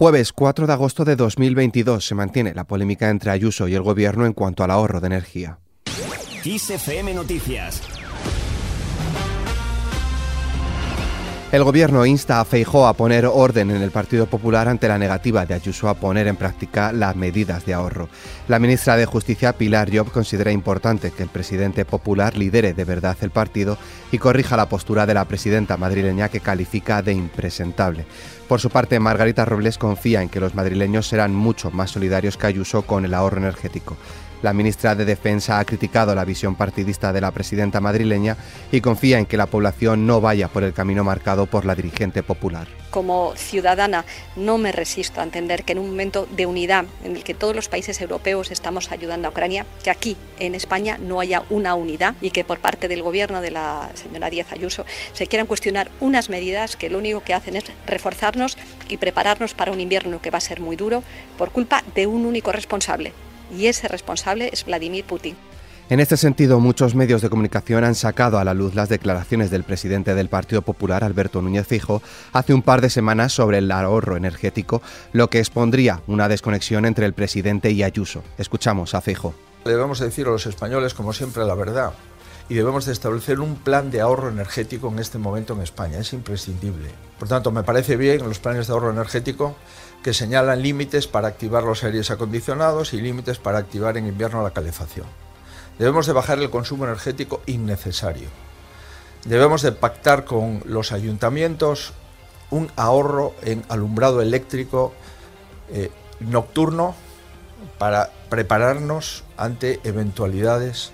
Jueves 4 de agosto de 2022 se mantiene la polémica entre Ayuso y el gobierno en cuanto al ahorro de energía. Noticias El gobierno insta a Feijó a poner orden en el Partido Popular ante la negativa de Ayuso a poner en práctica las medidas de ahorro. La ministra de Justicia, Pilar Job, considera importante que el presidente popular lidere de verdad el partido y corrija la postura de la presidenta madrileña que califica de impresentable. Por su parte, Margarita Robles confía en que los madrileños serán mucho más solidarios que Ayuso con el ahorro energético. La ministra de Defensa ha criticado la visión partidista de la presidenta madrileña y confía en que la población no vaya por el camino marcado por la dirigente popular. Como ciudadana no me resisto a entender que en un momento de unidad en el que todos los países europeos estamos ayudando a Ucrania, que aquí en España no haya una unidad y que por parte del gobierno de la señora Díaz Ayuso se quieran cuestionar unas medidas que lo único que hacen es reforzarnos y prepararnos para un invierno que va a ser muy duro por culpa de un único responsable, y ese responsable es Vladimir Putin. En este sentido, muchos medios de comunicación han sacado a la luz las declaraciones del presidente del Partido Popular, Alberto Núñez Fijo, hace un par de semanas sobre el ahorro energético, lo que expondría una desconexión entre el presidente y Ayuso. Escuchamos a Fijo. Debemos decir a los españoles, como siempre, la verdad. Y debemos de establecer un plan de ahorro energético en este momento en España. Es imprescindible. Por tanto, me parece bien los planes de ahorro energético que señalan límites para activar los aires acondicionados y límites para activar en invierno la calefacción. Debemos de bajar el consumo energético innecesario. Debemos de pactar con los ayuntamientos un ahorro en alumbrado eléctrico eh, nocturno para prepararnos ante eventualidades,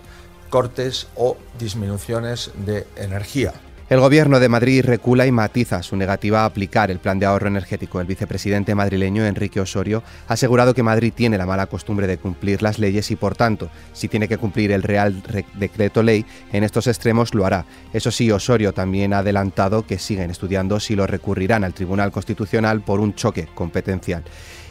cortes o disminuciones de energía. El gobierno de Madrid recula y matiza su negativa a aplicar el plan de ahorro energético. El vicepresidente madrileño Enrique Osorio ha asegurado que Madrid tiene la mala costumbre de cumplir las leyes y por tanto, si tiene que cumplir el Real Decreto Ley en estos extremos lo hará. Eso sí, Osorio también ha adelantado que siguen estudiando si lo recurrirán al Tribunal Constitucional por un choque competencial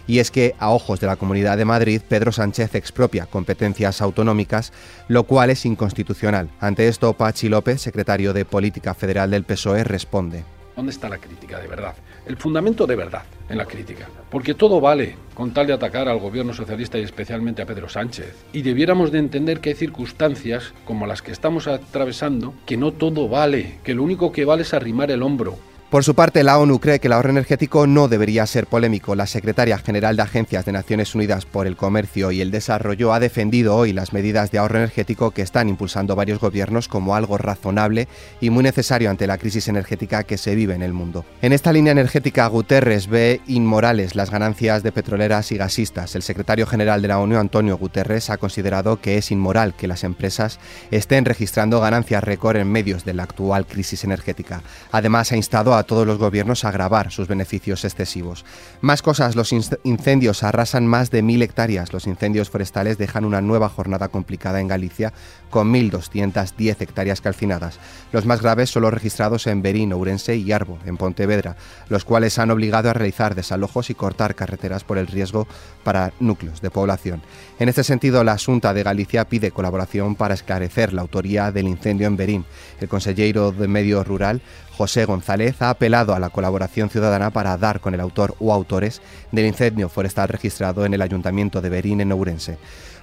y es que, a ojos de la Comunidad de Madrid, Pedro Sánchez expropia competencias autonómicas, lo cual es inconstitucional. Ante esto, Pachi López, secretario de Política Federal del PSOE, responde. ¿Dónde está la crítica de verdad? El fundamento de verdad en la crítica. Porque todo vale con tal de atacar al gobierno socialista y especialmente a Pedro Sánchez. Y debiéramos de entender que hay circunstancias como las que estamos atravesando que no todo vale, que lo único que vale es arrimar el hombro, por su parte, la ONU cree que el ahorro energético no debería ser polémico. La secretaria general de Agencias de Naciones Unidas por el Comercio y el Desarrollo ha defendido hoy las medidas de ahorro energético que están impulsando varios gobiernos como algo razonable y muy necesario ante la crisis energética que se vive en el mundo. En esta línea energética, Guterres ve inmorales las ganancias de petroleras y gasistas. El secretario general de la ONU, Antonio Guterres, ha considerado que es inmoral que las empresas estén registrando ganancias récord en medios de la actual crisis energética. Además, ha instado a todos los gobiernos a agravar sus beneficios excesivos. Más cosas, los incendios arrasan más de mil hectáreas. Los incendios forestales dejan una nueva jornada complicada en Galicia con 1.210 hectáreas calcinadas. Los más graves son los registrados en Berín, Ourense y Arbo, en Pontevedra, los cuales han obligado a realizar desalojos y cortar carreteras por el riesgo para núcleos de población. En este sentido, la Junta de Galicia pide colaboración para esclarecer la autoría del incendio en Berín. El consejero de Medio Rural, José González, ha apelado a la colaboración ciudadana para dar con el autor o autores del incendio forestal registrado en el Ayuntamiento de Berín, en Ourense.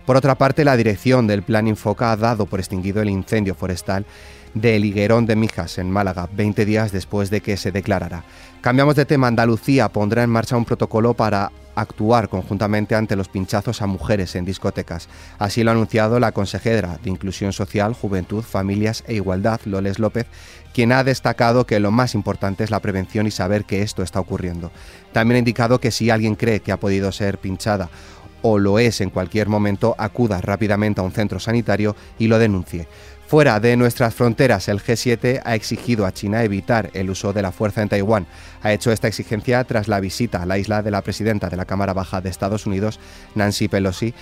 Por otra parte, la dirección del Plan Infoca ha dado por extinguido el incendio forestal del Higuerón de Mijas, en Málaga, 20 días después de que se declarara. Cambiamos de tema. Andalucía pondrá en marcha un protocolo para actuar conjuntamente ante los pinchazos a mujeres en discotecas. Así lo ha anunciado la consejera de Inclusión Social, Juventud, Familias e Igualdad, Loles López, quien ha destacado que lo más importante es la prevención y saber que esto está ocurriendo. También ha indicado que si alguien cree que ha podido ser pinchada o lo es en cualquier momento, acuda rápidamente a un centro sanitario y lo denuncie. Fuera de nuestras fronteras, el G7 ha exigido a China evitar el uso de la fuerza en Taiwán. Ha hecho esta exigencia tras la visita a la isla de la presidenta de la Cámara Baja de Estados Unidos, Nancy Pelosi,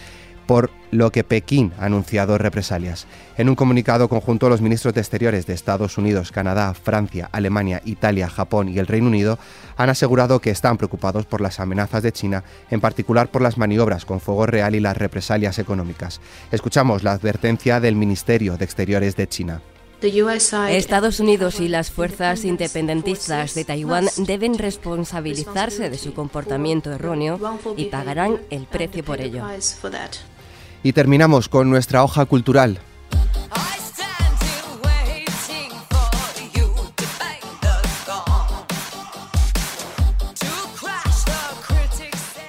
por lo que Pekín ha anunciado represalias. En un comunicado conjunto, los ministros de Exteriores de Estados Unidos, Canadá, Francia, Alemania, Italia, Japón y el Reino Unido han asegurado que están preocupados por las amenazas de China, en particular por las maniobras con fuego real y las represalias económicas. Escuchamos la advertencia del Ministerio de Exteriores de China. Estados Unidos y las fuerzas independentistas de Taiwán deben responsabilizarse de su comportamiento erróneo y pagarán el precio por ello. Y terminamos con nuestra hoja cultural.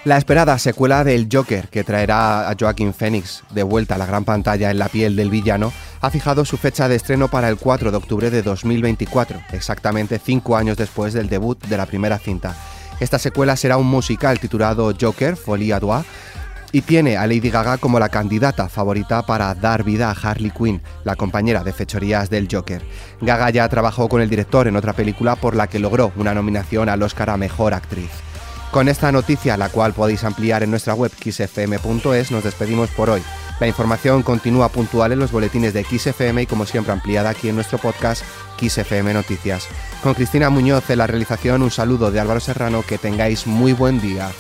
La esperada secuela del Joker, que traerá a Joaquin Phoenix de vuelta a la gran pantalla en la piel del villano, ha fijado su fecha de estreno para el 4 de octubre de 2024, exactamente cinco años después del debut de la primera cinta. Esta secuela será un musical titulado Joker, Folie à Deux, y tiene a Lady Gaga como la candidata favorita para dar vida a Harley Quinn, la compañera de fechorías del Joker. Gaga ya trabajó con el director en otra película por la que logró una nominación al Oscar a Mejor Actriz. Con esta noticia, la cual podéis ampliar en nuestra web xfm.es, nos despedimos por hoy. La información continúa puntual en los boletines de XFM y como siempre ampliada aquí en nuestro podcast XFM Noticias. Con Cristina Muñoz en la realización, un saludo de Álvaro Serrano, que tengáis muy buen día.